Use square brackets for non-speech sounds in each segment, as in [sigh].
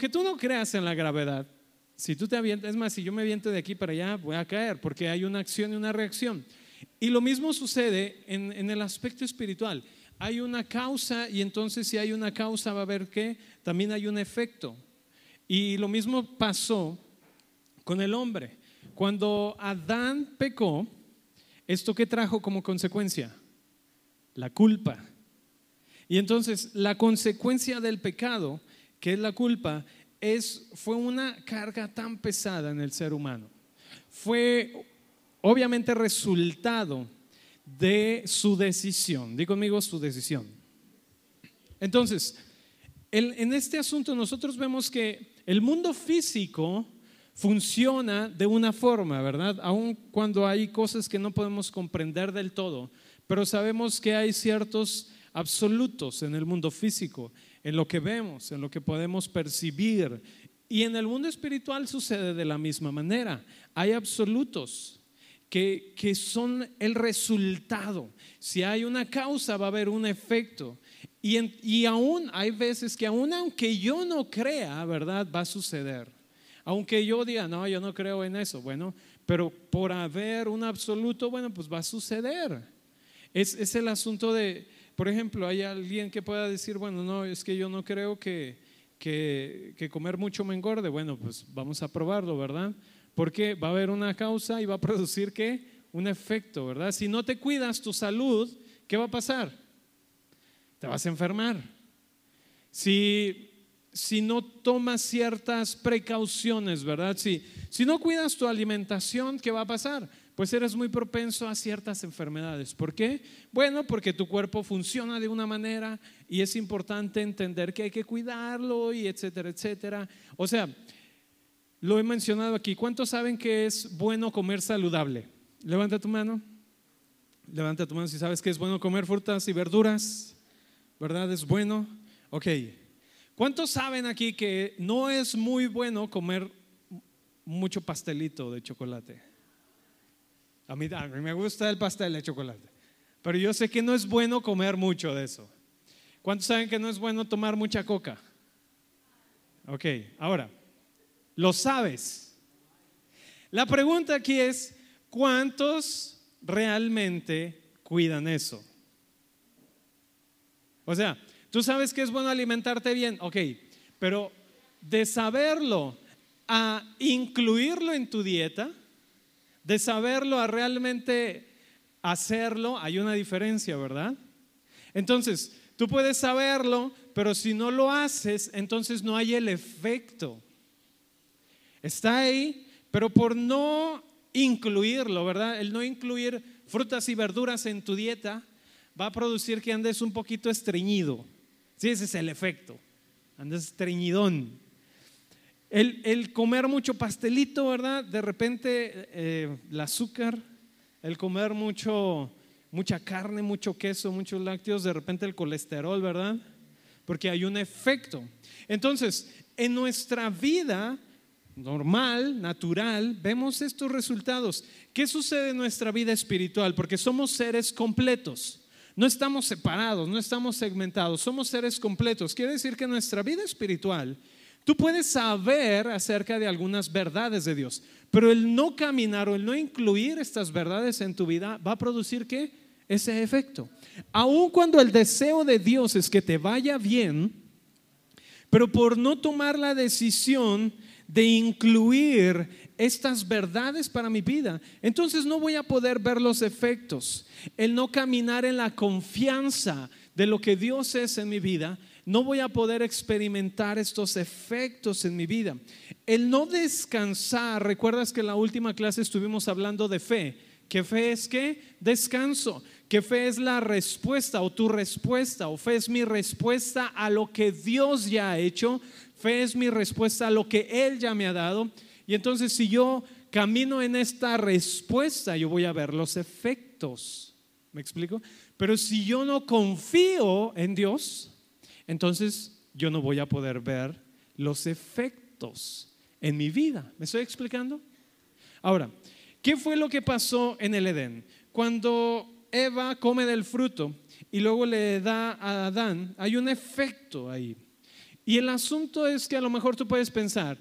aunque tú no creas en la gravedad, si tú te avientas, es más, si yo me aviento de aquí para allá, voy a caer, porque hay una acción y una reacción. Y lo mismo sucede en, en el aspecto espiritual. Hay una causa y entonces si hay una causa va a haber que también hay un efecto. Y lo mismo pasó con el hombre. Cuando Adán pecó, ¿esto qué trajo como consecuencia? La culpa. Y entonces la consecuencia del pecado, que es la culpa, es, fue una carga tan pesada en el ser humano. Fue obviamente resultado de su decisión. Digo conmigo su decisión. Entonces, en este asunto nosotros vemos que el mundo físico funciona de una forma, ¿verdad? Aun cuando hay cosas que no podemos comprender del todo, pero sabemos que hay ciertos absolutos en el mundo físico, en lo que vemos, en lo que podemos percibir. Y en el mundo espiritual sucede de la misma manera. Hay absolutos que, que son el resultado. Si hay una causa, va a haber un efecto. Y, y aún hay veces que aún aunque yo no crea, ¿verdad? Va a suceder. Aunque yo diga, no, yo no creo en eso. Bueno, pero por haber un absoluto, bueno, pues va a suceder. Es, es el asunto de, por ejemplo, hay alguien que pueda decir, bueno, no, es que yo no creo que, que, comer mucho me engorde. Bueno, pues vamos a probarlo, ¿verdad? Porque va a haber una causa y va a producir qué? Un efecto, ¿verdad? Si no te cuidas tu salud, ¿qué va a pasar? te vas a enfermar. Si, si no tomas ciertas precauciones, ¿verdad? Si, si no cuidas tu alimentación, ¿qué va a pasar? Pues eres muy propenso a ciertas enfermedades. ¿Por qué? Bueno, porque tu cuerpo funciona de una manera y es importante entender que hay que cuidarlo y etcétera, etcétera. O sea, lo he mencionado aquí. ¿Cuántos saben que es bueno comer saludable? Levanta tu mano. Levanta tu mano si sabes que es bueno comer frutas y verduras. ¿verdad? Es bueno. Ok. ¿Cuántos saben aquí que no es muy bueno comer mucho pastelito de chocolate? A mí, me gusta el pastel de chocolate, pero yo sé que no es bueno comer mucho de eso. ¿Cuántos saben que no es bueno tomar mucha coca? Ok, ahora, lo sabes. La pregunta aquí es, ¿cuántos realmente cuidan eso? O sea, tú sabes que es bueno alimentarte bien, ok, pero de saberlo a incluirlo en tu dieta, de saberlo a realmente hacerlo, hay una diferencia, ¿verdad? Entonces, tú puedes saberlo, pero si no lo haces, entonces no hay el efecto. Está ahí, pero por no incluirlo, ¿verdad? El no incluir frutas y verduras en tu dieta, va a producir que andes un poquito estreñido. Sí, ese es el efecto. Andes estreñidón. El, comer mucho pastelito, ¿verdad? De repente eh, el azúcar, el comer mucho, mucha carne, mucho queso, muchos lácteos, de repente el colesterol, ¿verdad? Porque hay un efecto. Entonces, en nuestra vida normal, natural, vemos estos resultados. ¿Qué sucede en nuestra vida espiritual? Porque somos seres completos. No estamos separados, no estamos segmentados, somos seres completos. Quiere decir que nuestra vida espiritual, tú puedes saber acerca de algunas verdades de Dios, pero el no caminar o el no incluir estas verdades en tu vida va a producir qué? Ese efecto. Aun cuando el deseo de Dios es que te vaya bien, pero por no tomar la decisión de incluir estas verdades para mi vida, entonces no voy a poder ver los efectos. El no caminar en la confianza de lo que Dios es en mi vida, no voy a poder experimentar estos efectos en mi vida. El no descansar, recuerdas que en la última clase estuvimos hablando de fe. ¿Qué fe es qué? Descanso. ¿Qué fe es la respuesta o tu respuesta? ¿O fe es mi respuesta a lo que Dios ya ha hecho? Fe es mi respuesta a lo que Él ya me ha dado. Y entonces si yo camino en esta respuesta, yo voy a ver los efectos. ¿Me explico? Pero si yo no confío en Dios, entonces yo no voy a poder ver los efectos en mi vida. ¿Me estoy explicando? Ahora, ¿qué fue lo que pasó en el Edén? Cuando Eva come del fruto y luego le da a Adán, hay un efecto ahí. Y el asunto es que a lo mejor tú puedes pensar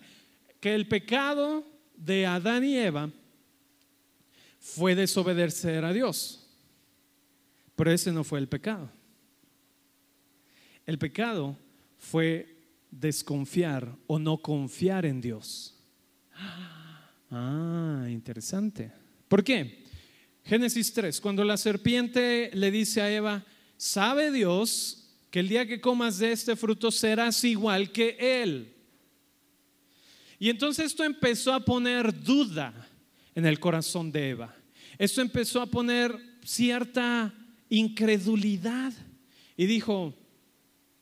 que el pecado de Adán y Eva fue desobedecer a Dios. Pero ese no fue el pecado. El pecado fue desconfiar o no confiar en Dios. Ah, interesante. ¿Por qué? Génesis 3, cuando la serpiente le dice a Eva, ¿sabe Dios que el día que comas de este fruto serás igual que Él? Y entonces esto empezó a poner duda en el corazón de Eva. Esto empezó a poner cierta incredulidad. Y dijo,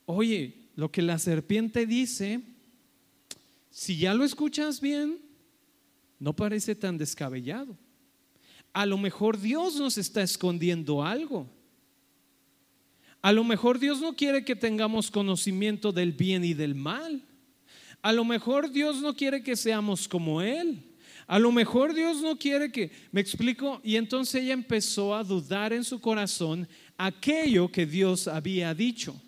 oye, lo que la serpiente dice, si ya lo escuchas bien, no parece tan descabellado. A lo mejor Dios nos está escondiendo algo. A lo mejor Dios no quiere que tengamos conocimiento del bien y del mal. A lo mejor Dios no quiere que seamos como Él. A lo mejor Dios no quiere que, me explico, y entonces ella empezó a dudar en su corazón aquello que Dios había dicho.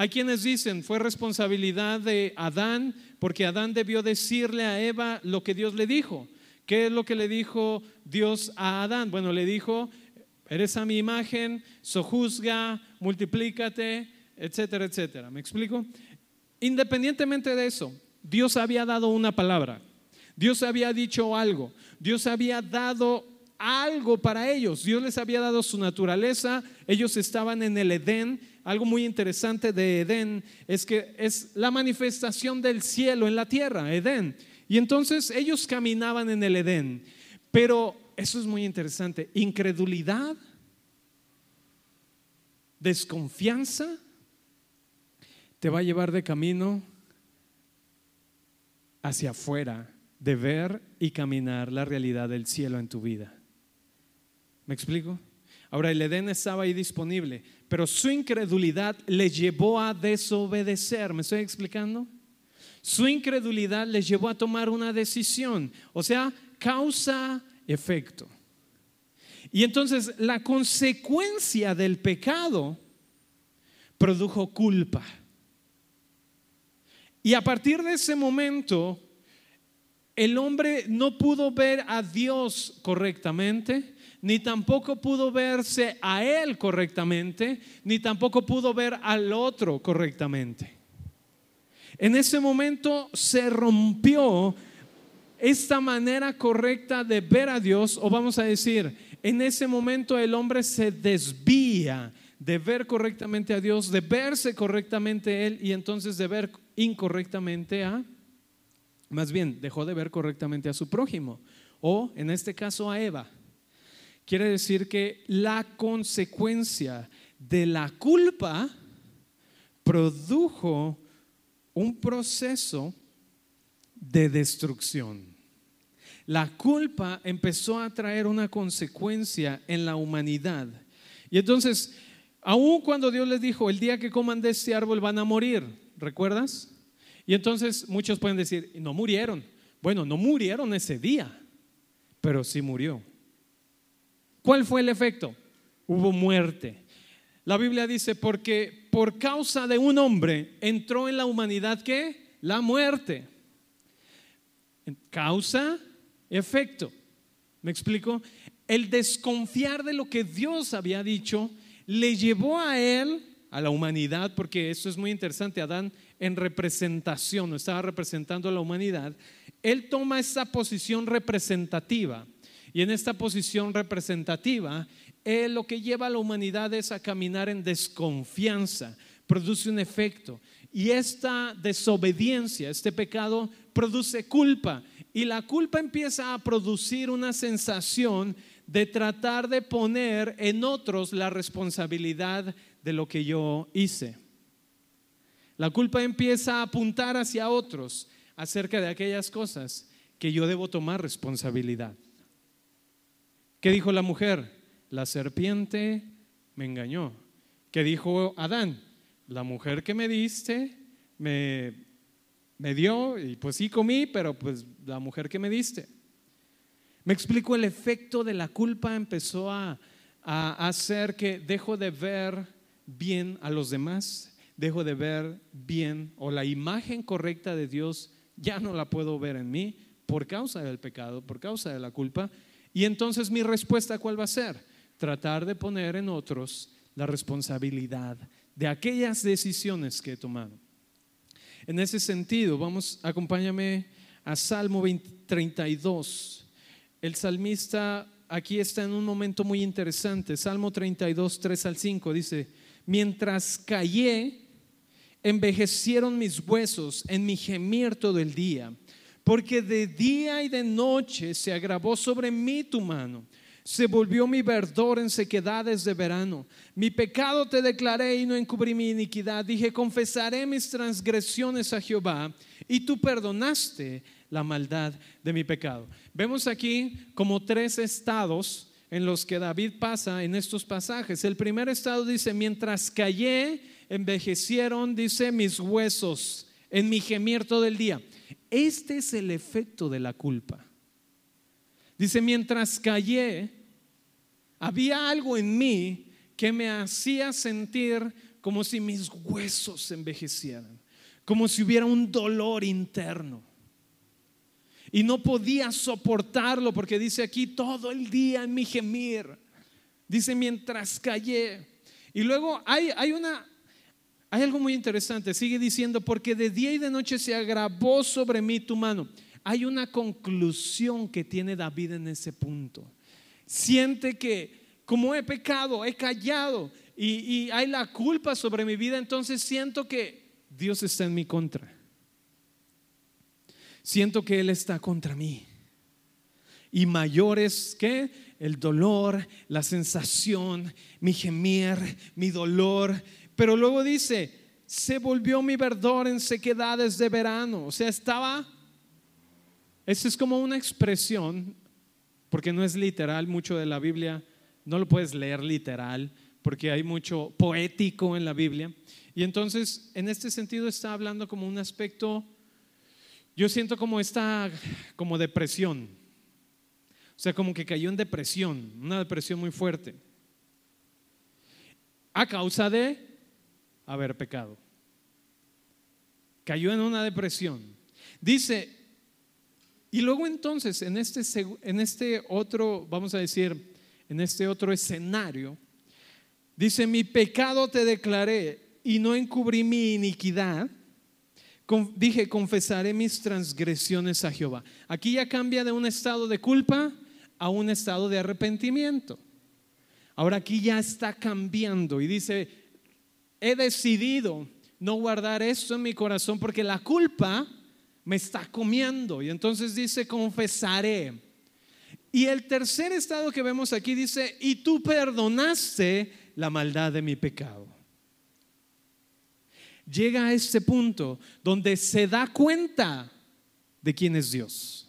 Hay quienes dicen, fue responsabilidad de Adán, porque Adán debió decirle a Eva lo que Dios le dijo. ¿Qué es lo que le dijo Dios a Adán? Bueno, le dijo, eres a mi imagen, sojuzga, multiplícate, etcétera, etcétera. ¿Me explico? Independientemente de eso, Dios había dado una palabra, Dios había dicho algo, Dios había dado algo para ellos, Dios les había dado su naturaleza, ellos estaban en el Edén. Algo muy interesante de Edén es que es la manifestación del cielo en la tierra, Edén. Y entonces ellos caminaban en el Edén, pero eso es muy interesante, incredulidad, desconfianza, te va a llevar de camino hacia afuera, de ver y caminar la realidad del cielo en tu vida. ¿Me explico? Ahora, el Edén estaba ahí disponible, pero su incredulidad le llevó a desobedecer. ¿Me estoy explicando? Su incredulidad les llevó a tomar una decisión, o sea, causa-efecto. Y entonces la consecuencia del pecado produjo culpa. Y a partir de ese momento, el hombre no pudo ver a Dios correctamente, ni tampoco pudo verse a él correctamente, ni tampoco pudo ver al otro correctamente. En ese momento se rompió esta manera correcta de ver a Dios, o vamos a decir, en ese momento el hombre se desvía de ver correctamente a Dios, de verse correctamente Él y entonces de ver incorrectamente a, más bien, dejó de ver correctamente a su prójimo, o en este caso a Eva. Quiere decir que la consecuencia de la culpa produjo un proceso de destrucción. La culpa empezó a traer una consecuencia en la humanidad. Y entonces, aun cuando Dios les dijo, el día que coman de este árbol van a morir, ¿Recuerdas? Y entonces muchos pueden decir, no murieron. Bueno, no murieron ese día, pero sí murió. ¿Cuál fue el efecto? Hubo muerte. La Biblia dice, porque por causa de un hombre entró en la humanidad que la muerte. Causa, efecto. ¿Me explico? El desconfiar de lo que Dios había dicho le llevó a él a la humanidad, porque eso es muy interesante, Adán en representación, no estaba representando a la humanidad, él toma esa posición representativa. Y en esta posición representativa, él lo que lleva a la humanidad es a caminar en desconfianza, produce un efecto. Y esta desobediencia, este pecado, produce culpa. Y la culpa empieza a producir una sensación de tratar de poner en otros la responsabilidad de lo que yo hice. La culpa empieza a apuntar hacia otros acerca de aquellas cosas que yo debo tomar responsabilidad. ¿Qué dijo la mujer? La serpiente me engañó. ¿Qué dijo Adán? La mujer que me diste me, me dio y pues sí comí, pero pues la mujer que me diste. Me explico, el efecto de la culpa empezó a, a hacer que dejo de ver bien a los demás, dejo de ver bien o la imagen correcta de Dios ya no la puedo ver en mí por causa del pecado, por causa de la culpa. Y entonces mi respuesta cuál va a ser? Tratar de poner en otros la responsabilidad de aquellas decisiones que he tomado. En ese sentido, vamos, acompáñame a Salmo 32. El salmista aquí está en un momento muy interesante. Salmo 32, 3 al 5 dice, mientras callé, envejecieron mis huesos en mi gemir todo el día, porque de día y de noche se agravó sobre mí tu mano. Se volvió mi verdor en sequedades de verano. Mi pecado te declaré y no encubrí mi iniquidad. Dije, confesaré mis transgresiones a Jehová y tú perdonaste la maldad de mi pecado. Vemos aquí como tres estados en los que David pasa en estos pasajes. El primer estado dice, mientras callé, envejecieron, dice, mis huesos en mi gemir todo el día. Este es el efecto de la culpa. Dice, mientras callé, había algo en mí que me hacía sentir como si mis huesos envejecieran, como si hubiera un dolor interno. Y no podía soportarlo porque dice aquí todo el día en mi gemir. Dice mientras callé. Y luego hay, hay una, hay algo muy interesante. Sigue diciendo, porque de día y de noche se agravó sobre mí tu mano. Hay una conclusión que tiene David en ese punto. Siente que como he pecado, he callado y, hay la culpa sobre mi vida, entonces siento que Dios está en mi contra siento que Él está contra mí. Y mayor es que el dolor, la sensación, mi gemir, mi dolor. Pero luego dice, se volvió mi verdor en sequedades de verano. O sea, estaba, esa es como una expresión, porque no es literal, mucho de la Biblia, no lo puedes leer literal, porque hay mucho poético en la Biblia. Y entonces, en este sentido, está hablando como un aspecto yo siento como esta, como depresión. O sea, como que cayó en depresión, una depresión muy fuerte. A causa de haber pecado. Cayó en una depresión. Dice, y luego entonces, en este, en este otro, vamos a decir, en este otro escenario, dice, mi pecado te declaré y no encubrí mi iniquidad dije, confesaré mis transgresiones a Jehová. Aquí ya cambia de un estado de culpa a un estado de arrepentimiento. Ahora aquí ya está cambiando y dice, he decidido no guardar esto en mi corazón porque la culpa me está comiendo. Y entonces dice, confesaré. Y el tercer estado que vemos aquí dice, y tú perdonaste la maldad de mi pecado llega a este punto donde se da cuenta de quién es Dios,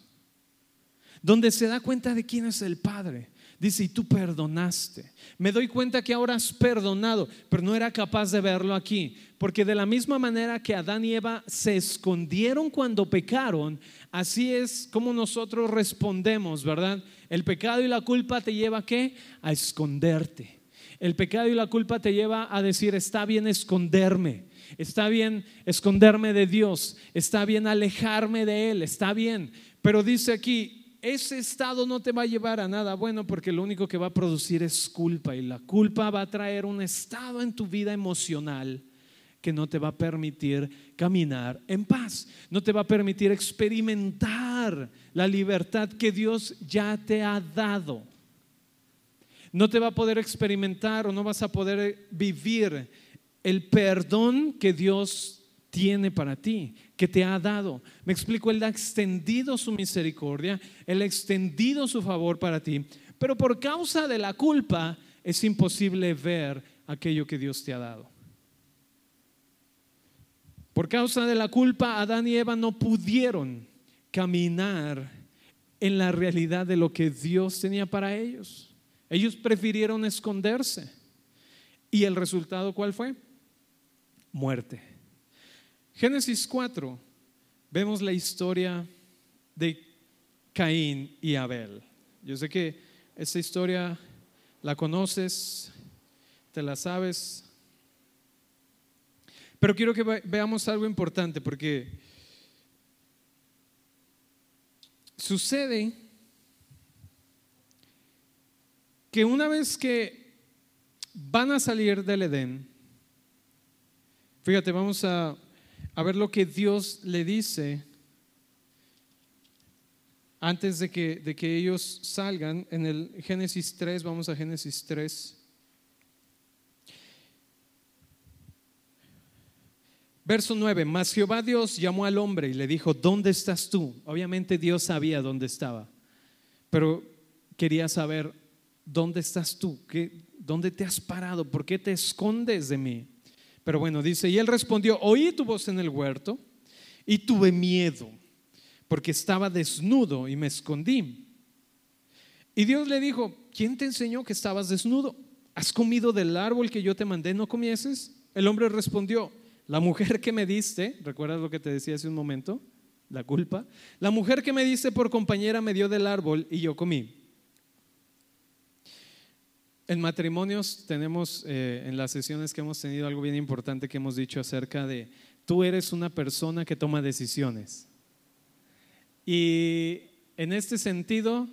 donde se da cuenta de quién es el Padre. Dice, y tú perdonaste. Me doy cuenta que ahora has perdonado, pero no era capaz de verlo aquí. Porque de la misma manera que Adán y Eva se escondieron cuando pecaron, así es como nosotros respondemos, ¿verdad? El pecado y la culpa te lleva a qué? A esconderte. El pecado y la culpa te lleva a decir, está bien esconderme. Está bien esconderme de Dios, está bien alejarme de Él, está bien. Pero dice aquí, ese estado no te va a llevar a nada bueno porque lo único que va a producir es culpa y la culpa va a traer un estado en tu vida emocional que no te va a permitir caminar en paz, no te va a permitir experimentar la libertad que Dios ya te ha dado. No te va a poder experimentar o no vas a poder vivir el perdón que Dios tiene para ti, que te ha dado. Me explico, Él ha extendido su misericordia, Él ha extendido su favor para ti, pero por causa de la culpa es imposible ver aquello que Dios te ha dado. Por causa de la culpa, Adán y Eva no pudieron caminar en la realidad de lo que Dios tenía para ellos. Ellos prefirieron esconderse. ¿Y el resultado cuál fue? muerte. Génesis 4, vemos la historia de Caín y Abel. Yo sé que esta historia la conoces, te la sabes, Pero quiero que veamos algo importante porque sucede que una vez que van a salir del Edén, fíjate, vamos a, a ver lo que Dios le dice antes de que, de que ellos salgan. En el Génesis 3, vamos a Génesis 3. Verso 9, mas Jehová Dios llamó al hombre y le dijo, ¿dónde estás tú? Obviamente Dios sabía dónde estaba, pero quería saber, ¿dónde estás tú? ¿Qué, ¿Dónde te has parado? ¿Por qué te escondes de mí? Pero bueno, dice, y él respondió, oí tu voz en el huerto y tuve miedo, porque estaba desnudo y me escondí. Y Dios le dijo, ¿quién te enseñó que estabas desnudo? ¿Has comido del árbol que yo te mandé no comieses? El hombre respondió, la mujer que me diste, ¿recuerdas lo que te decía hace un momento? La culpa. La mujer que me diste por compañera me dio del árbol y yo comí. En matrimonios tenemos, eh, en las sesiones que hemos tenido, algo bien importante que hemos dicho acerca de, tú eres una persona que toma decisiones. Y en este sentido,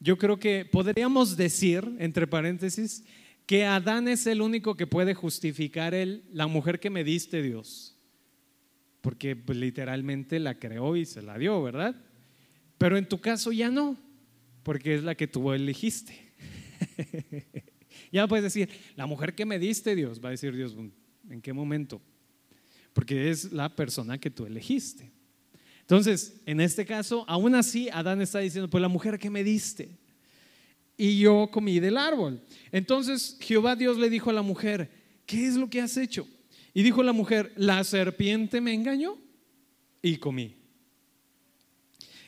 yo creo que podríamos decir, entre paréntesis, que Adán es el único que puede justificar el, la mujer que me diste Dios. Porque pues, literalmente la creó y se la dio, ¿verdad? Pero en tu caso ya no, porque es la que tú elegiste. [laughs] ya puedes decir, la mujer que me diste Dios, va a decir Dios, ¿en qué momento? Porque es la persona que tú elegiste. Entonces, en este caso, aún así, Adán está diciendo, pues la mujer que me diste y yo comí del árbol. Entonces Jehová Dios le dijo a la mujer, ¿qué es lo que has hecho? Y dijo la mujer, la serpiente me engañó y comí.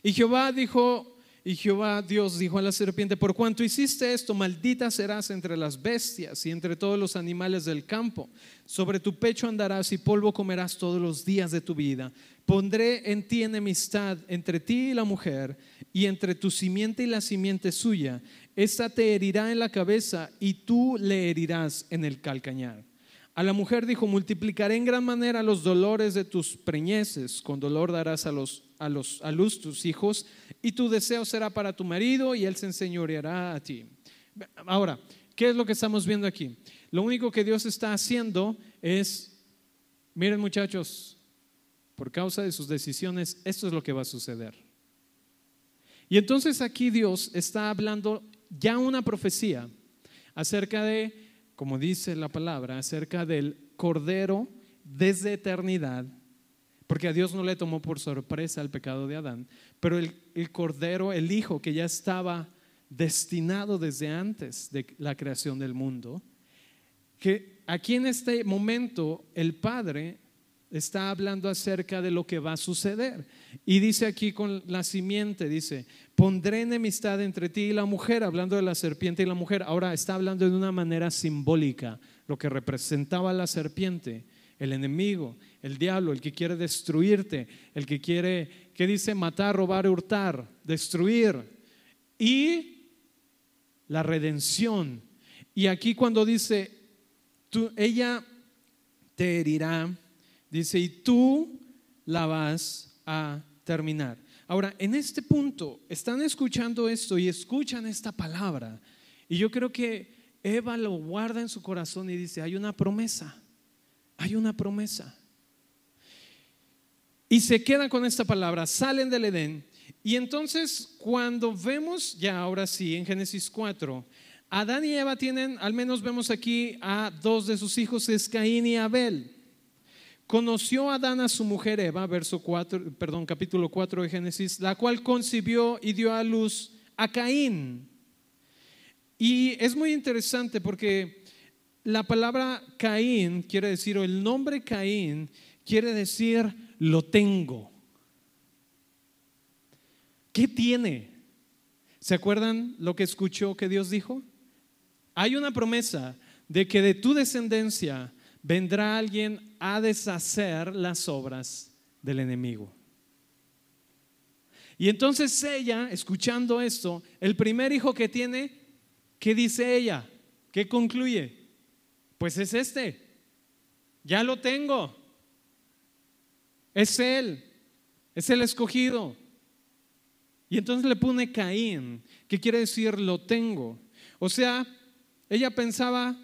Y Jehová dijo, y Jehová Dios dijo a la serpiente, por cuanto hiciste esto, maldita serás entre las bestias y entre todos los animales del campo. Sobre tu pecho andarás y polvo comerás todos los días de tu vida. Pondré en ti enemistad entre ti y la mujer, y entre tu simiente y la simiente suya. Esta te herirá en la cabeza y tú le herirás en el calcañar. A la mujer dijo, multiplicaré en gran manera los dolores de tus preñeces, con dolor darás a, los, a, luz tus hijos y tu deseo será para tu marido y él se enseñoreará a ti. Ahora, ¿qué es lo que estamos viendo aquí? Lo único que Dios está haciendo es, miren muchachos, por causa de sus decisiones, esto es lo que va a suceder. Y entonces aquí Dios está hablando ya una profecía acerca de, como dice la palabra, acerca del Cordero desde eternidad porque a Dios no le tomó por sorpresa el pecado de Adán, pero el, Cordero, el Hijo que ya estaba destinado desde antes de la creación del mundo, que aquí en este momento el Padre está hablando acerca de lo que va a suceder. Y dice aquí con la simiente, dice, pondré enemistad entre ti y la mujer, hablando de la serpiente y la mujer. Ahora está hablando de una manera simbólica, lo que representaba la serpiente el enemigo, el diablo, el que quiere destruirte, el que quiere, ¿qué dice? Matar, robar, hurtar, destruir. Y la redención. Y aquí cuando dice, tú, ella te herirá, dice, y tú la vas a terminar. Ahora, en este punto, están escuchando esto y escuchan esta palabra. Y yo creo que Eva lo guarda en su corazón y dice, hay una promesa hay una promesa. Y se quedan con esta palabra, salen del Edén. Y entonces cuando vemos, ya ahora sí, en Génesis 4, Adán y Eva tienen, al menos vemos aquí a dos de sus hijos, es Caín y Abel. Conoció Adán a su mujer Eva, verso 4, perdón, capítulo 4 de Génesis, la cual concibió y dio a luz a Caín. Y es muy interesante porque la palabra Caín quiere decir, o el nombre Caín quiere decir lo tengo. ¿Qué tiene? ¿Se acuerdan lo que escuchó que Dios dijo? Hay una promesa de que de tu descendencia vendrá alguien a deshacer las obras del enemigo. Y entonces ella, escuchando esto, el primer hijo que tiene, ¿qué dice ella? ¿Qué concluye? Pues es este. ya lo tengo. Es Él, es el escogido. Y entonces le pone Caín, que quiere decir lo tengo. O sea, ella pensaba,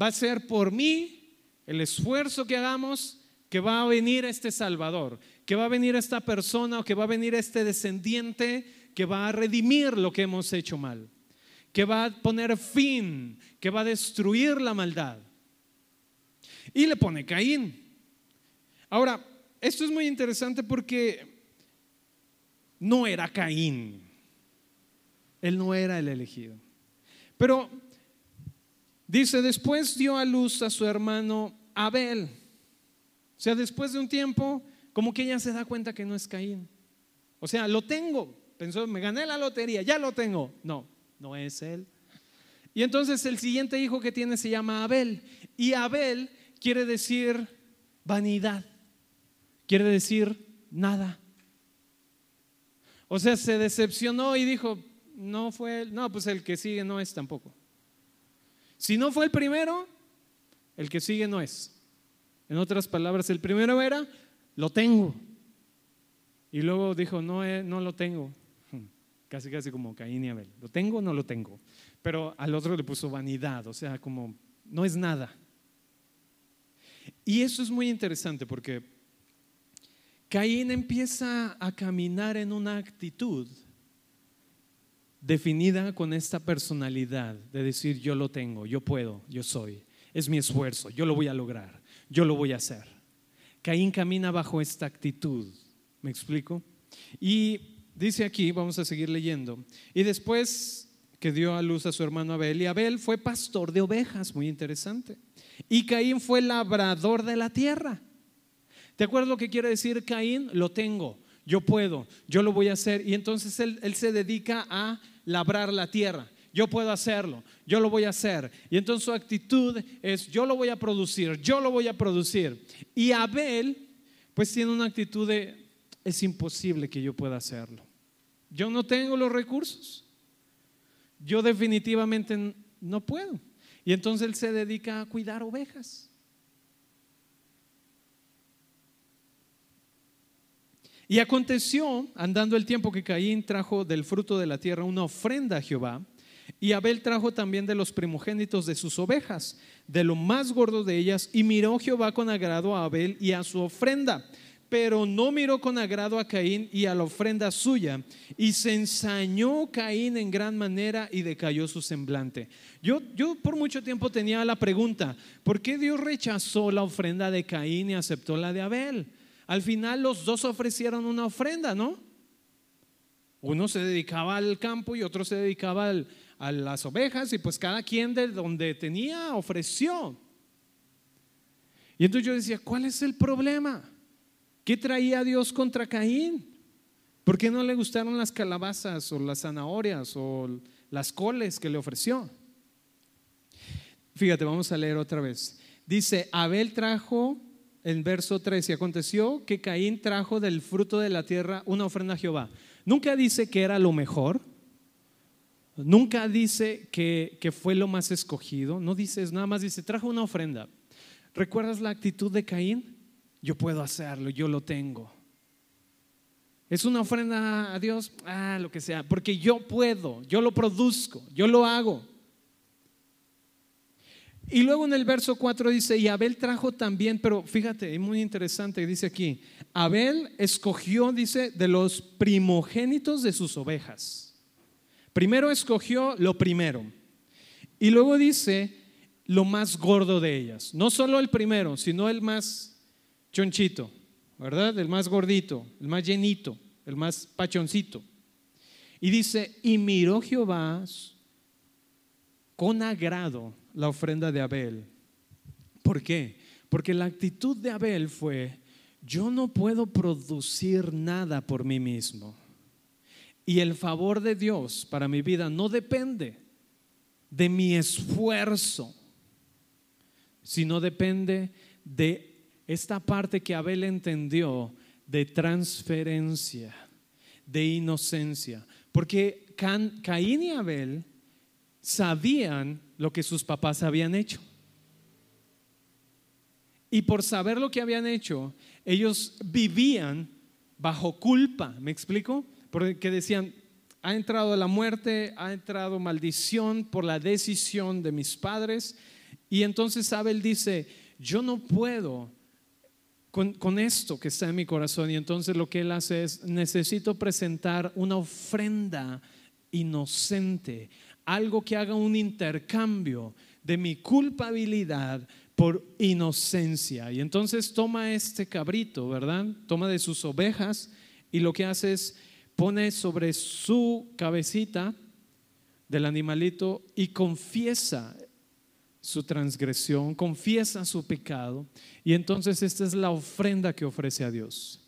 va a ser por mí el esfuerzo que hagamos que va a venir este Salvador, que va a venir esta persona o que va a venir este descendiente que va a redimir lo que hemos hecho mal, que va a poner fin, que va a destruir la maldad. Y le pone Caín. Ahora, esto es muy interesante porque no era Caín. Él no era el elegido. Pero dice, después dio a luz a su hermano Abel. O sea, después de un tiempo, como que ella se da cuenta que no es Caín. O sea, lo tengo. Pensó, me gané la lotería, ya lo tengo. No, no es él. Y entonces el siguiente hijo que tiene se llama Abel. Y Abel quiere decir vanidad. Quiere decir nada. O sea, se decepcionó y dijo, no fue él. No, pues el que sigue no es tampoco. Si no fue el primero, el que sigue no es. En otras palabras, el primero era, lo tengo. Y luego dijo, no, eh, no lo tengo. Casi, casi como Caín y Abel. ¿Lo tengo o no lo tengo? Pero al otro le puso vanidad, o sea, como no es nada. Y eso es muy interesante porque Caín empieza a caminar en una actitud definida con esta personalidad de decir yo lo tengo, yo puedo, yo soy, es mi esfuerzo, yo lo voy a lograr, yo lo voy a hacer. Caín camina bajo esta actitud, ¿me explico? Y dice aquí, vamos a seguir leyendo, y después que dio a luz a su hermano Abel, y Abel fue pastor de ovejas, muy interesante, y Caín fue labrador de la tierra. ¿Te acuerdas lo que quiere decir Caín? Lo tengo, yo puedo, yo lo voy a hacer. Y entonces él, se dedica a labrar la tierra. Yo puedo hacerlo, yo lo voy a hacer. Y entonces su actitud es, yo lo voy a producir, yo lo voy a producir. Y Abel, pues tiene una actitud de, es imposible que yo pueda hacerlo. Yo no tengo los recursos. Yo definitivamente no puedo. Y entonces él se dedica a cuidar ovejas. Y aconteció, andando el tiempo, que Caín trajo del fruto de la tierra una ofrenda a Jehová, y Abel trajo también de los primogénitos de sus ovejas, de lo más gordo de ellas, y miró Jehová con agrado a Abel y a su ofrenda, pero no miró con agrado a Caín y a la ofrenda suya, y se ensañó Caín en gran manera y decayó su semblante. Yo, yo por mucho tiempo tenía la pregunta, ¿por qué Dios rechazó la ofrenda de Caín y aceptó la de Abel? Al final los dos ofrecieron una ofrenda, ¿no? Uno se dedicaba al campo y otro se dedicaba a las ovejas y pues cada quien de donde tenía ofreció. Y entonces yo decía, ¿cuál es el problema? ¿Qué traía Dios contra Caín? ¿Por qué no le gustaron las calabazas o las zanahorias o las coles que le ofreció? Fíjate, vamos a leer otra vez. Dice, Abel trajo en verso 13, aconteció que Caín trajo del fruto de la tierra una ofrenda a Jehová. Nunca dice que era lo mejor, nunca dice que, fue lo más escogido, no dices, nada más dice, trajo una ofrenda. ¿Recuerdas la actitud de Caín? Yo puedo hacerlo, yo lo tengo. Es una ofrenda a Dios, ah, lo que sea, porque yo puedo, yo lo produzco, yo lo hago. Y luego en el verso 4 dice, y Abel trajo también, pero fíjate, es muy interesante, dice aquí, Abel escogió, dice, de los primogénitos de sus ovejas. Primero escogió lo primero. Y luego dice lo más gordo de ellas. No solo el primero, sino el más chonchito, ¿verdad? El más gordito, el más llenito, el más pachoncito. Y dice, y miró Jehová con agrado la ofrenda de Abel. ¿Por qué? Porque la actitud de Abel fue, yo no puedo producir nada por mí mismo. Y el favor de Dios para mi vida no depende de mi esfuerzo, sino depende de esta parte que Abel entendió de transferencia, de inocencia. Porque Caín y Abel sabían lo que sus papás habían hecho. Y por saber lo que habían hecho, ellos vivían bajo culpa, ¿me explico? Porque decían, ha entrado la muerte, ha entrado maldición por la decisión de mis padres. Y entonces Abel dice, yo no puedo con, con, esto que está en mi corazón. Y entonces lo que él hace es, necesito presentar una ofrenda inocente, algo que haga un intercambio de mi culpabilidad por inocencia. Y entonces toma este cabrito, ¿verdad? Toma de sus ovejas y lo que hace es pone sobre su cabecita del animalito y confiesa su transgresión, confiesa su pecado. Y entonces esta es la ofrenda que ofrece a Dios.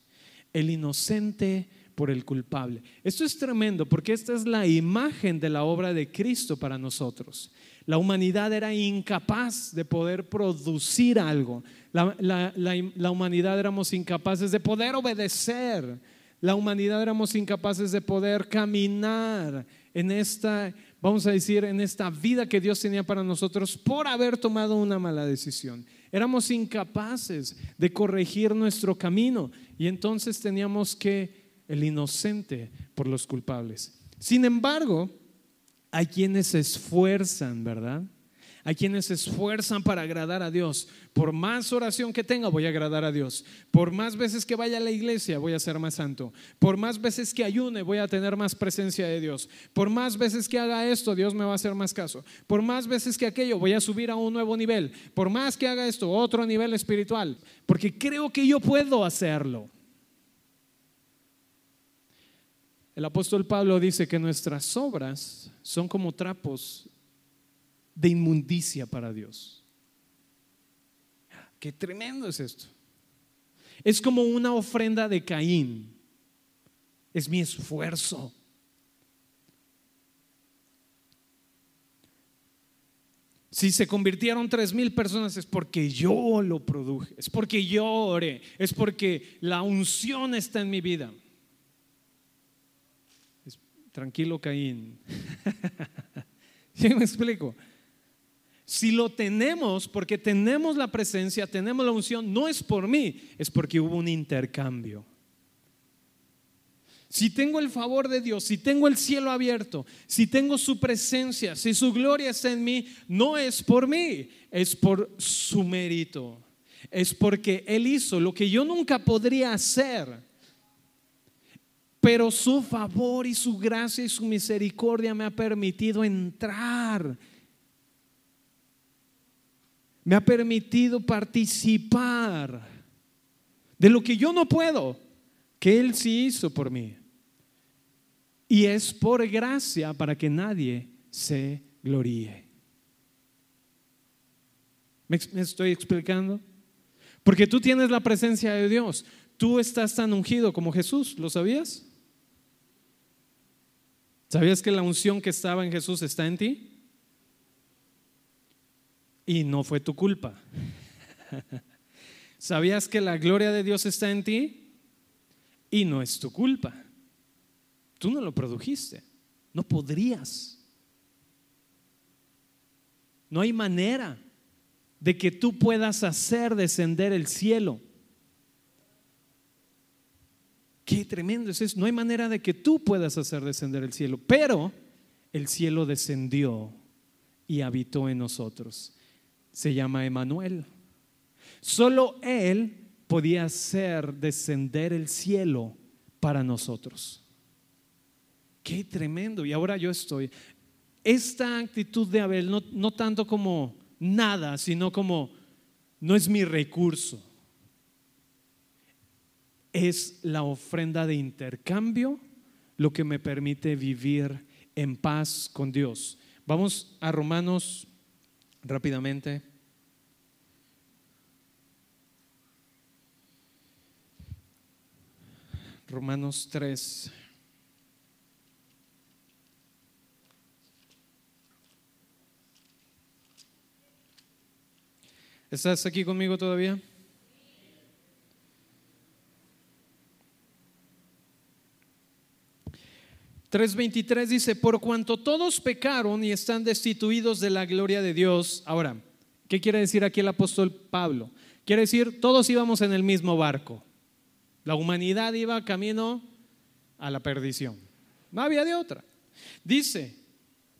El inocente por el culpable. Esto es tremendo porque esta es la imagen de la obra de Cristo para nosotros. La humanidad era incapaz de poder producir algo. La, humanidad éramos incapaces de poder obedecer. La humanidad éramos incapaces de poder caminar en esta, vamos a decir, en esta vida que Dios tenía para nosotros por haber tomado una mala decisión. Éramos incapaces de corregir nuestro camino y entonces teníamos que el inocente por los culpables. Sin embargo, hay quienes se esfuerzan, ¿verdad? Hay quienes se esfuerzan para agradar a Dios. Por más oración que tenga, voy a agradar a Dios. Por más veces que vaya a la iglesia, voy a ser más santo. Por más veces que ayune, voy a tener más presencia de Dios. Por más veces que haga esto, Dios me va a hacer más caso. Por más veces que aquello, voy a subir a un nuevo nivel. Por más que haga esto, otro nivel espiritual. Porque creo que yo puedo hacerlo. El apóstol Pablo dice que nuestras obras son como trapos de inmundicia para Dios. Qué tremendo es esto. Es como una ofrenda de Caín. Es mi esfuerzo. Si se convirtieron tres mil personas es porque yo lo produje, es porque yo oré, es porque la unción está en mi vida. Tranquilo, Caín. [laughs] ¿Sí me explico? Si lo tenemos, porque tenemos la presencia, tenemos la unción, no es por mí, es porque hubo un intercambio. Si tengo el favor de Dios, si tengo el cielo abierto, si tengo su presencia, si su gloria está en mí, no es por mí, es por su mérito. Es porque Él hizo lo que yo nunca podría hacer pero su favor y su gracia y su misericordia me ha permitido entrar. Me ha permitido participar de lo que yo no puedo, que Él sí hizo por mí. Y es por gracia para que nadie se gloríe. ¿Me, estoy explicando? Porque tú tienes la presencia de Dios. Tú estás tan ungido como Jesús, ¿lo sabías? ¿Sabías que la unción que estaba en Jesús está en ti? Y no fue tu culpa. [laughs] ¿Sabías que la gloria de Dios está en ti? Y no es tu culpa. Tú no lo produjiste. No podrías. No hay manera de que tú puedas hacer descender el cielo Qué tremendo es eso. No hay manera de que tú puedas hacer descender el cielo, pero el cielo descendió y habitó en nosotros. Se llama Emanuel. Solo Él podía hacer descender el cielo para nosotros. Qué tremendo. Y ahora yo estoy. Esta actitud de Abel, no, no tanto como nada, sino como no es mi recurso es la ofrenda de intercambio lo que me permite vivir en paz con Dios. Vamos a Romanos rápidamente. Romanos 3. ¿Estás aquí conmigo todavía? 3.23 dice, por cuanto todos pecaron y están destituidos de la gloria de Dios. Ahora, ¿Qué quiere decir aquí el apóstol Pablo? Quiere decir, todos íbamos en el mismo barco. La humanidad iba camino a la perdición. No había de otra. Dice,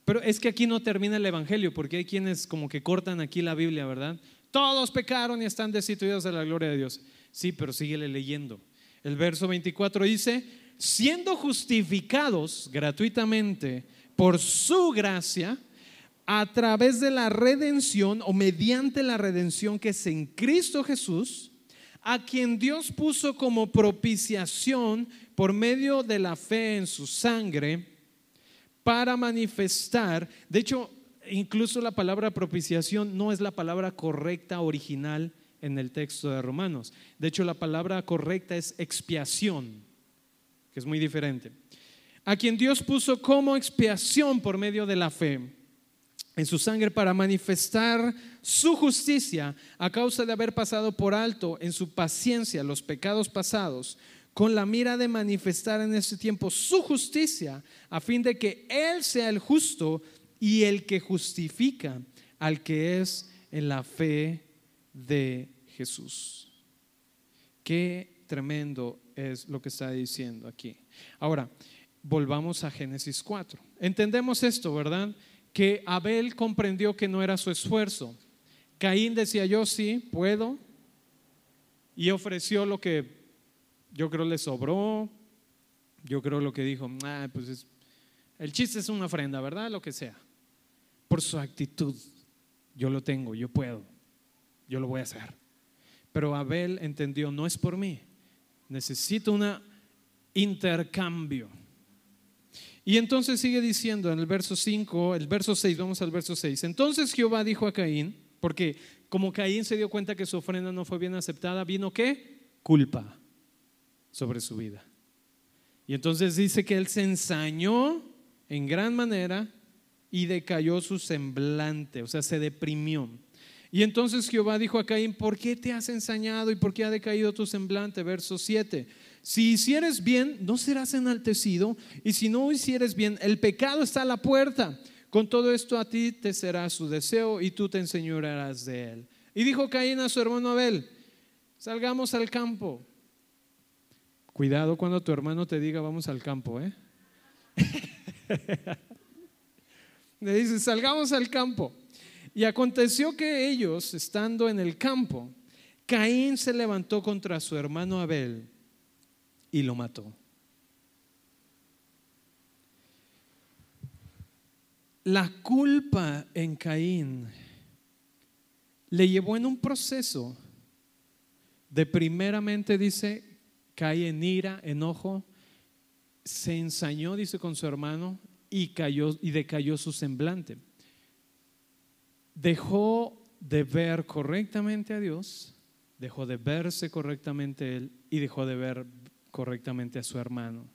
pero es que aquí no termina el Evangelio, porque hay quienes como que cortan aquí la Biblia, ¿verdad? Todos pecaron y están destituidos de la gloria de Dios. Sí, pero síguele leyendo. El verso 24 dice, siendo justificados gratuitamente por su gracia, a través de la redención o mediante la redención que es en Cristo Jesús, a quien Dios puso como propiciación por medio de la fe en su sangre para manifestar, de hecho, incluso la palabra propiciación no es la palabra correcta original en el texto de Romanos. De hecho, la palabra correcta es expiación, que es muy diferente. A quien Dios puso como expiación por medio de la fe en su sangre para manifestar su justicia a causa de haber pasado por alto en su paciencia los pecados pasados, con la mira de manifestar en este tiempo su justicia, a fin de que Él sea el justo y el que justifica al que es en la fe de Jesús. Qué tremendo es lo que está diciendo aquí. Ahora, volvamos a Génesis 4. Entendemos esto, ¿verdad? que Abel comprendió que no era su esfuerzo. Caín decía, yo sí, puedo, y ofreció lo que yo creo le sobró, yo creo lo que dijo, ah, pues el chiste es una ofrenda, ¿verdad? Lo que sea. Por su actitud, yo lo tengo, yo puedo, yo lo voy a hacer. Pero Abel entendió, no es por mí, necesito un intercambio. Y entonces sigue diciendo en el verso 5, el verso 6, vamos al verso 6. Entonces Jehová dijo a Caín, porque como Caín se dio cuenta que su ofrenda no fue bien aceptada, vino qué? Culpa sobre su vida. Y entonces dice que él se ensañó en gran manera y decayó su semblante, o sea, se deprimió. Y entonces Jehová dijo a Caín, ¿por qué te has ensañado y por qué ha decaído tu semblante? Verso 7. Si hicieres bien, no serás enaltecido, y si no hicieres bien, el pecado está a la puerta. Con todo esto a ti te será su deseo y tú te enseñorearás de él. Y dijo Caín a su hermano Abel, salgamos al campo. Cuidado cuando tu hermano te diga vamos al campo, ¿eh? [laughs] Le dice, salgamos al campo. Y aconteció que ellos, estando en el campo, Caín se levantó contra su hermano Abel y lo mató. La culpa en Caín le llevó en un proceso de primeramente dice, cae en ira, enojo, se ensañó, dice, con su hermano y cayó y decayó su semblante. Dejó de ver correctamente a Dios, dejó de verse correctamente él y dejó de ver correctamente a su hermano.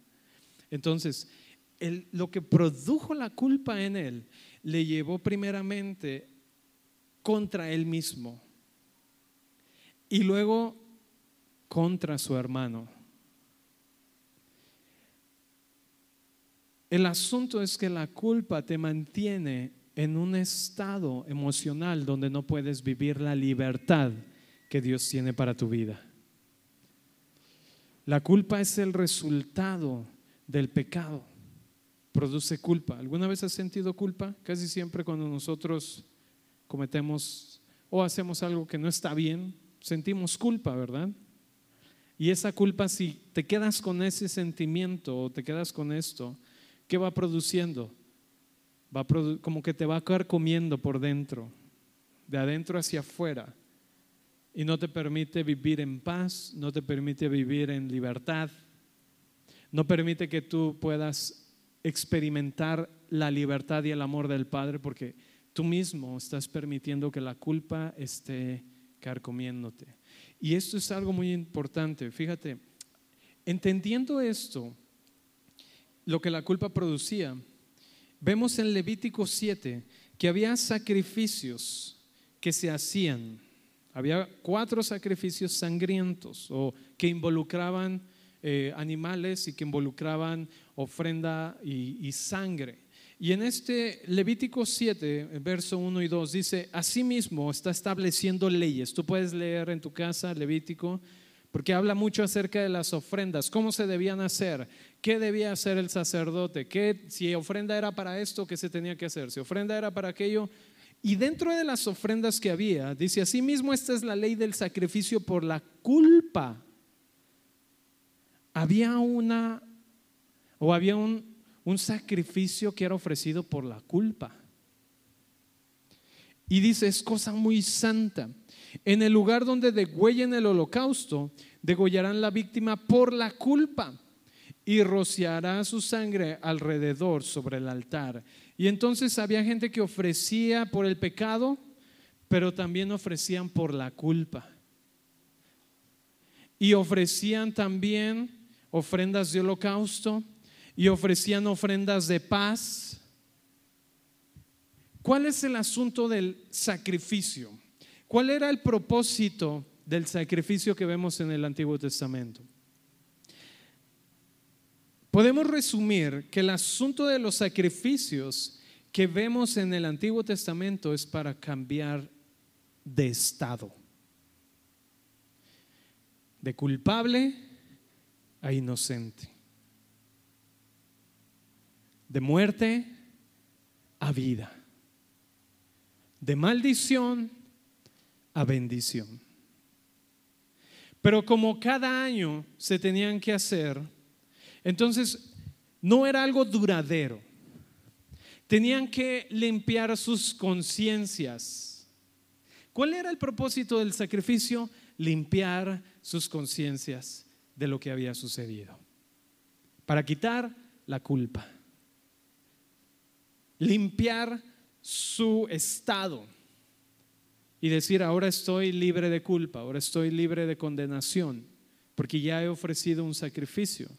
Entonces, lo que produjo la culpa en él le llevó primeramente contra él mismo y luego contra su hermano. El asunto es que la culpa te mantiene en un estado emocional donde no puedes vivir la libertad que Dios tiene para tu vida. La culpa es el resultado del pecado. Produce culpa. ¿Alguna vez has sentido culpa? Casi siempre cuando nosotros cometemos o hacemos algo que no está bien, sentimos culpa, ¿verdad? Y esa culpa, si te quedas con ese sentimiento o te quedas con esto, ¿qué va produciendo? Va como que te va a quedar comiendo por dentro, de adentro hacia afuera y no te permite vivir en paz, no te permite vivir en libertad, no permite que tú puedas experimentar la libertad y el amor del Padre porque tú mismo estás permitiendo que la culpa esté carcomiéndote. Y esto es algo muy importante, fíjate, entendiendo esto, lo que la culpa producía, vemos en Levítico 7 que había sacrificios que se hacían había cuatro sacrificios sangrientos o que involucraban eh, animales y que involucraban ofrenda y, y sangre. Y en este Levítico 7, verso 1 y 2, dice, asimismo está estableciendo leyes. Tú puedes leer en tu casa Levítico, porque habla mucho acerca de las ofrendas, cómo se debían hacer, qué debía hacer el sacerdote, qué, si ofrenda era para esto, qué se tenía que hacer, si ofrenda era para aquello. Y dentro de las ofrendas que había, dice, asimismo esta es la ley del sacrificio por la culpa. Había una, o había un, un sacrificio que era ofrecido por la culpa. Y dice, es cosa muy santa. En el lugar donde degüellen el holocausto, degollarán la víctima por la culpa y rociará su sangre alrededor sobre el altar. Y entonces había gente que ofrecía por el pecado, pero también ofrecían por la culpa. Y ofrecían también ofrendas de holocausto y ofrecían ofrendas de paz. ¿Cuál es el asunto del sacrificio? ¿Cuál era el propósito del sacrificio que vemos en el Antiguo Testamento? Podemos resumir que el asunto de los sacrificios que vemos en el Antiguo Testamento es para cambiar de estado, de culpable a inocente. De muerte a vida, de maldición a bendición. Pero como cada año se tenían que hacer, entonces no era algo duradero. Tenían que limpiar sus conciencias. ¿Cuál era el propósito del sacrificio? Limpiar sus conciencias de lo que había sucedido. Para quitar la culpa limpiar su estado y decir, ahora estoy libre de culpa, ahora estoy libre de condenación, porque ya he ofrecido un sacrificio.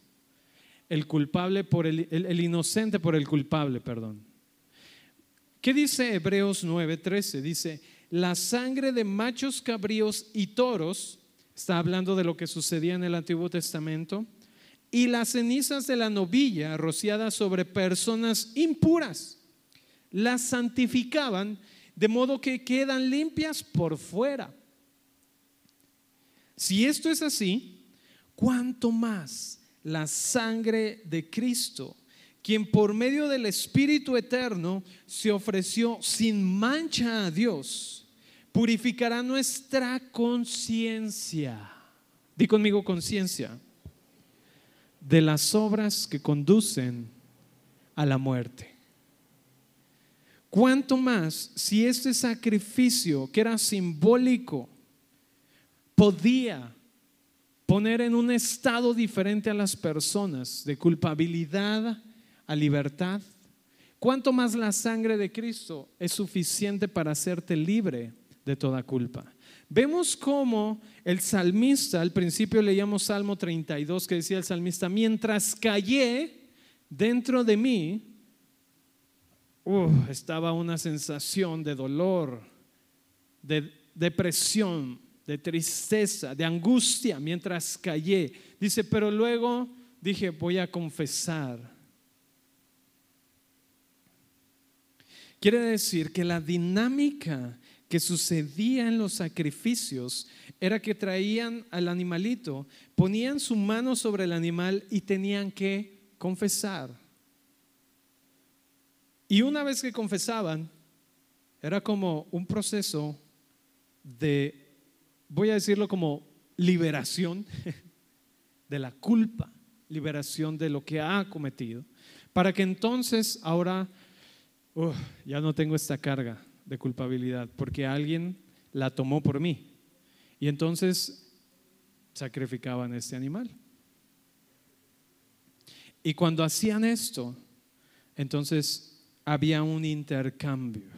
El culpable por el, el, inocente por el culpable, perdón. ¿Qué dice Hebreos 9:13? Dice, la sangre de machos cabríos y toros, está hablando de lo que sucedía en el Antiguo Testamento, y las cenizas de la novilla rociadas sobre personas impuras las santificaban de modo que quedan limpias por fuera. Si esto es así, ¿cuánto más la sangre de Cristo, quien por medio del Espíritu Eterno se ofreció sin mancha a Dios, purificará nuestra conciencia? Di conmigo conciencia de las obras que conducen a la muerte. ¿Cuánto más si este sacrificio, que era simbólico, podía poner en un estado diferente a las personas, de culpabilidad a libertad? ¿Cuánto más la sangre de Cristo es suficiente para hacerte libre de toda culpa? Vemos cómo el salmista, al principio leíamos Salmo 32 que decía el salmista, mientras callé dentro de mí, estaba una sensación de dolor, de depresión, de tristeza, de angustia mientras callé. Dice, pero luego dije, voy a confesar. Quiere decir que la dinámica que sucedía en los sacrificios era que traían al animalito, ponían su mano sobre el animal y tenían que confesar. Y una vez que confesaban, era como un proceso de, voy a decirlo como liberación [laughs] de la culpa, liberación de lo que ha cometido, para que entonces ahora ya no tengo esta carga de culpabilidad, porque alguien la tomó por mí. Y entonces sacrificaban este animal. Y cuando hacían esto, entonces había un intercambio.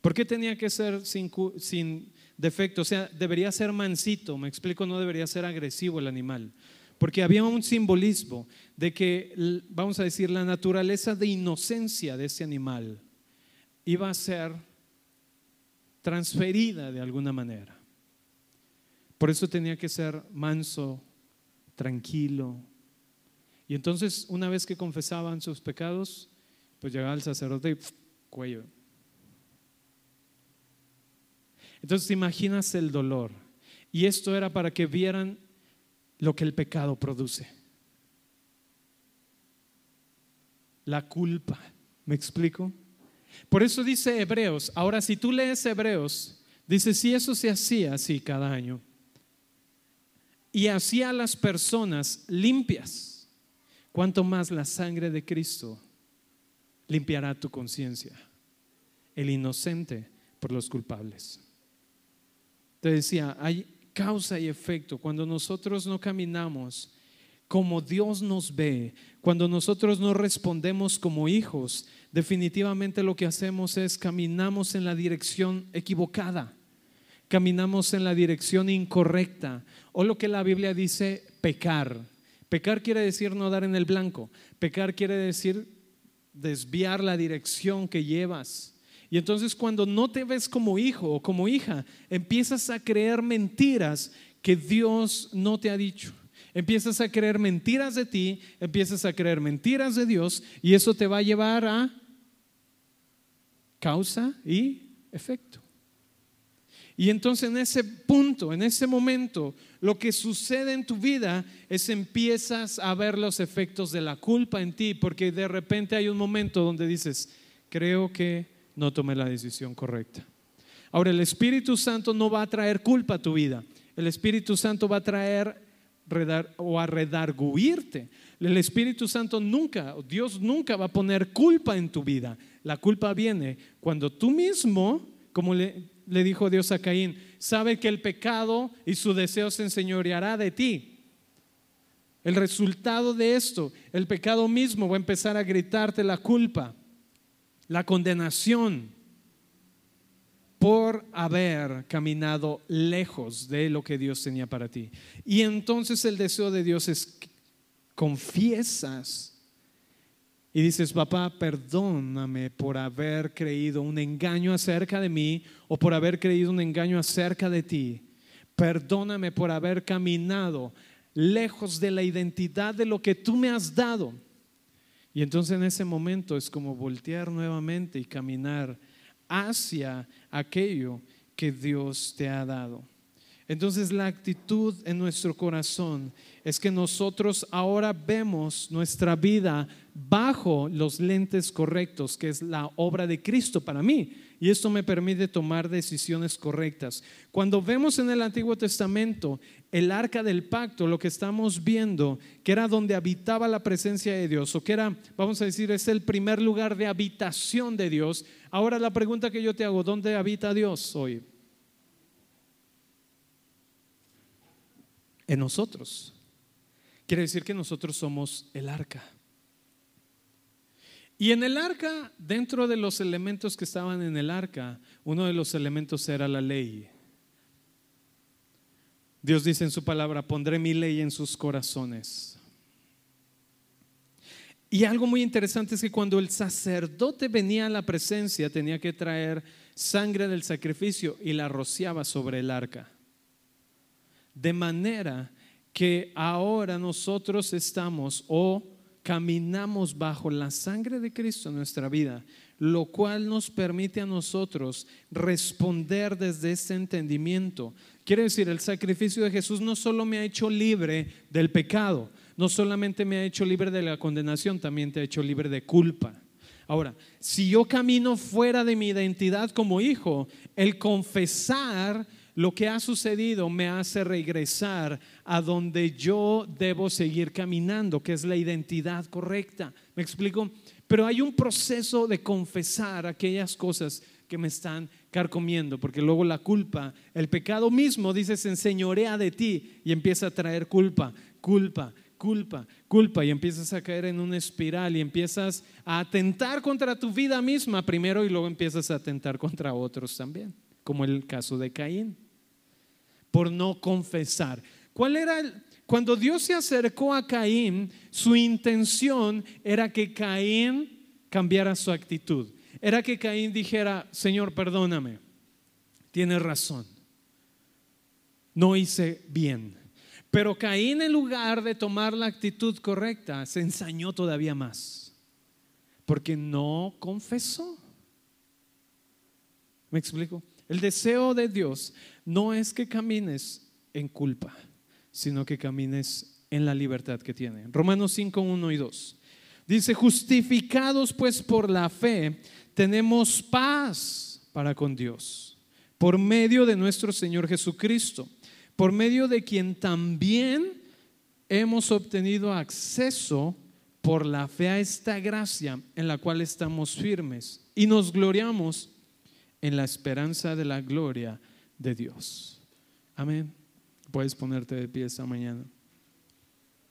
¿Por qué tenía que ser sin, sin, defecto? O sea, debería ser mansito, me explico, no debería ser agresivo el animal. Porque había un simbolismo de que, vamos a decir, la naturaleza de inocencia de ese animal iba a ser transferida de alguna manera. Por eso tenía que ser manso, tranquilo. Y entonces, una vez que confesaban sus pecados, Pues llegaba el sacerdote y cuello. Entonces imaginas el dolor. Y esto era para que vieran lo que el pecado produce. La culpa. ¿Me explico? Por eso dice Hebreos. Ahora, si tú lees Hebreos, dice, si eso se hacía así cada año, y hacía a las personas limpias, cuanto más la sangre de Cristo limpiará tu conciencia, el inocente por los culpables. Te decía, hay causa y efecto. Cuando nosotros no caminamos como Dios nos ve, cuando nosotros no respondemos como hijos, definitivamente lo que hacemos es caminamos en la dirección equivocada, caminamos en la dirección incorrecta, o lo que la Biblia dice, pecar. Pecar quiere decir no dar en el blanco, pecar quiere decir desviar la dirección que llevas. Y entonces cuando no te ves como hijo o como hija, empiezas a creer mentiras que Dios no te ha dicho. Empiezas a creer mentiras de ti, empiezas a creer mentiras de Dios y eso te va a llevar a causa y efecto. Y entonces en ese punto, en ese momento, lo que sucede en tu vida es empiezas a ver los efectos de la culpa en ti, porque de repente hay un momento donde dices, creo que no tomé la decisión correcta. Ahora, el Espíritu Santo no va a traer culpa a tu vida. El Espíritu Santo va a traer o a redarguirte. El Espíritu Santo nunca, Dios nunca va a poner culpa en tu vida. La culpa viene cuando tú mismo, como le, le dijo Dios a Caín, sabe que el pecado y su deseo se enseñoreará de ti. El resultado de esto, el pecado mismo va a empezar a gritarte la culpa la condenación por haber caminado lejos de lo que Dios tenía para ti. Y entonces el deseo de Dios es que confiesas y dices, papá, perdóname por haber creído un engaño acerca de mí o por haber creído un engaño acerca de ti. Perdóname por haber caminado lejos de la identidad de lo que tú me has dado. Y entonces en ese momento es como voltear nuevamente y caminar hacia aquello que Dios te ha dado. Entonces la actitud en nuestro corazón es que nosotros ahora vemos nuestra vida bajo los lentes correctos, que es la obra de Cristo para mí. Y esto me permite tomar decisiones correctas. Cuando vemos en el Antiguo Testamento el arca del pacto, lo que estamos viendo, que era donde habitaba la presencia de Dios, o que era, vamos a decir, es el primer lugar de habitación de Dios. Ahora la pregunta que yo te hago, ¿dónde habita Dios hoy? En nosotros. Quiere decir que nosotros somos el arca. Y en el arca, dentro de los elementos que estaban en el arca, uno de los elementos era la ley. Dios dice en su palabra, pondré mi ley en sus corazones. Y algo muy interesante es que cuando el sacerdote venía a la presencia, tenía que traer sangre del sacrificio y la rociaba sobre el arca. De manera que ahora nosotros estamos o caminamos bajo la sangre de Cristo en nuestra vida, lo cual nos permite a nosotros responder desde ese entendimiento. Quiere decir, el sacrificio de Jesús no solo me ha hecho libre del pecado, no solamente me ha hecho libre de la condenación, también te ha hecho libre de culpa. Ahora, si yo camino fuera de mi identidad como hijo, el confesar lo que ha sucedido me hace regresar a donde yo debo seguir caminando, que es la identidad correcta. ¿Me explico? Pero hay un proceso de confesar aquellas cosas que me están carcomiendo, porque luego la culpa, el pecado mismo, dice, se enseñorea de ti y empieza a traer culpa, culpa, culpa, culpa, y empiezas a caer en una espiral y empiezas a atentar contra tu vida misma primero y luego empiezas a atentar contra otros también, como el caso de Caín por no confesar. ¿Cuál era el, cuando Dios se acercó a Caín, su intención era que Caín cambiara su actitud. Era que Caín dijera, Señor, perdóname, tienes razón, no hice bien. Pero Caín en lugar de tomar la actitud correcta, se ensañó todavía más. Porque no confesó. ¿Me explico? El deseo de Dios no es que camines en culpa, sino que camines en la libertad que tiene. Romanos 5, 1 y 2. Dice, justificados pues por la fe, tenemos paz para con Dios, por medio de nuestro Señor Jesucristo, por medio de quien también hemos obtenido acceso por la fe a esta gracia en la cual estamos firmes y nos gloriamos en la esperanza de la gloria de Dios. Amén. Puedes ponerte de pie esta mañana.